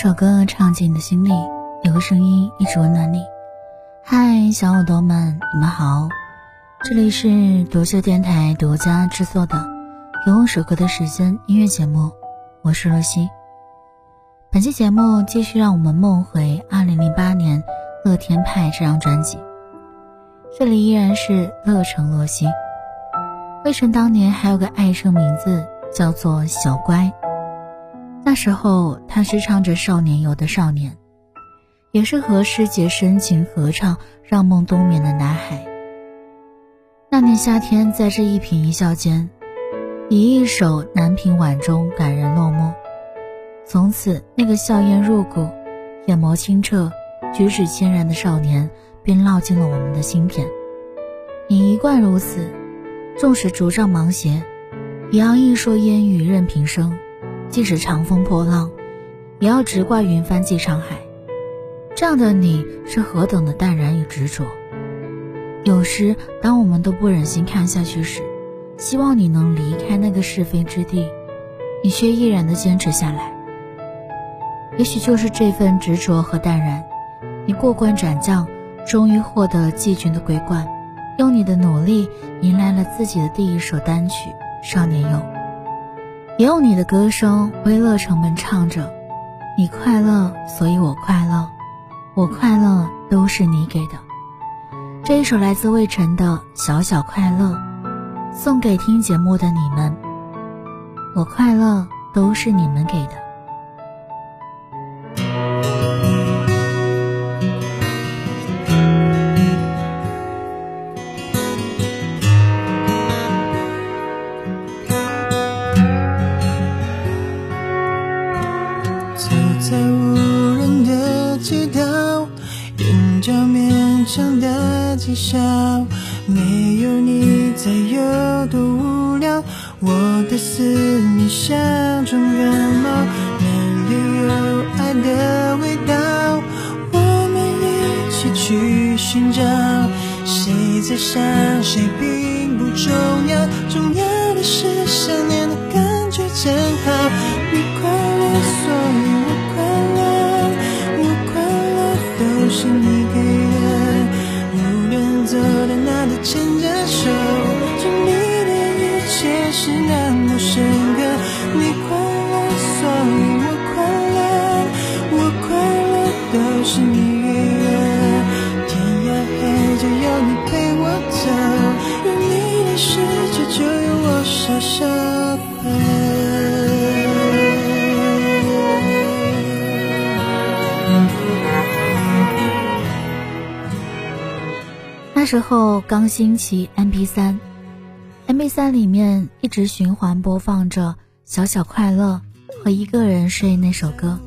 首歌唱进你的心里，有个声音一直温暖你。嗨，小耳朵们，你们好，这里是独秀电台独家制作的《有首歌的时间》音乐节目，我是洛西。本期节目继续让我们梦回2008年《乐天派》这张专辑，这里依然是乐城洛西。魏晨当年还有个爱称名字叫做小乖。那时候他是唱着《少年游》的少年，也是和师姐深情合唱《让梦冬眠》的男孩。那年夏天，在这一颦一笑间，以一首《南屏晚钟》感人落寞。从此，那个笑颜入骨、眼眸清澈、举止谦然的少年，便烙进了我们的心田。你一贯如此，纵使竹杖芒鞋，也要一蓑烟雨任平生。即使长风破浪，也要直挂云帆济沧海。这样的你是何等的淡然与执着。有时，当我们都不忍心看下去时，希望你能离开那个是非之地，你却毅然的坚持下来。也许就是这份执着和淡然，你过关斩将，终于获得季军的桂冠，用你的努力迎来了自己的第一首单曲《少年游》。也有你的歌声为乐城们唱着：“你快乐，所以我快乐，我快乐都是你给的。”这一首来自魏晨的《小小快乐》，送给听节目的你们。我快乐都是你们给的。微笑，没有你在有多无聊？我的思念像种感冒，哪里有爱的味道？我们一起去寻找，谁在想谁并不重要，重要的是想念的感觉真好。你快乐，所以我快乐，我快乐都是你给。牵着手，经历的一切是那么深刻。你快乐，所以我快乐，我快乐都是你给的。天要黑，就有你陪我走，有你的世界就有我小小时候刚兴起 M P 三，M P 三里面一直循环播放着《小小快乐》和《一个人睡》那首歌。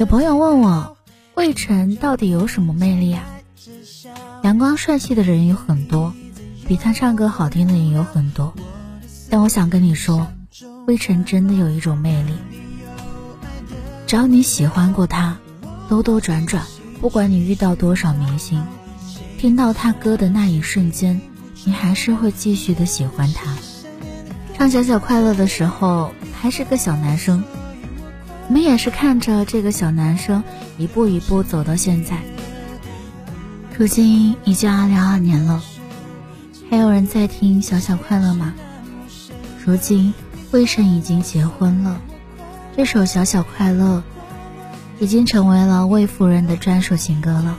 有朋友问我，魏晨到底有什么魅力啊？阳光帅气的人有很多，比他唱歌好听的也有很多，但我想跟你说，魏晨真的有一种魅力。只要你喜欢过他，兜兜转转，不管你遇到多少明星。听到他歌的那一瞬间，你还是会继续的喜欢他。唱小小快乐的时候，还是个小男生，我们也是看着这个小男生一步一步走到现在。如今已经二零二年了，还有人在听小小快乐吗？如今魏晨已经结婚了，这首小小快乐已经成为了魏夫人的专属情歌了。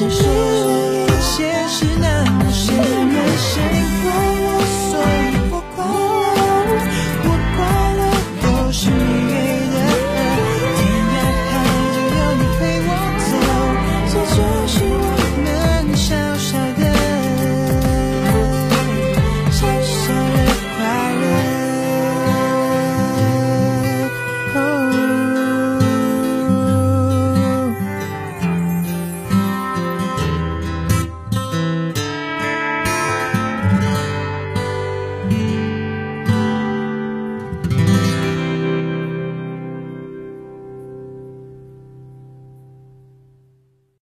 想说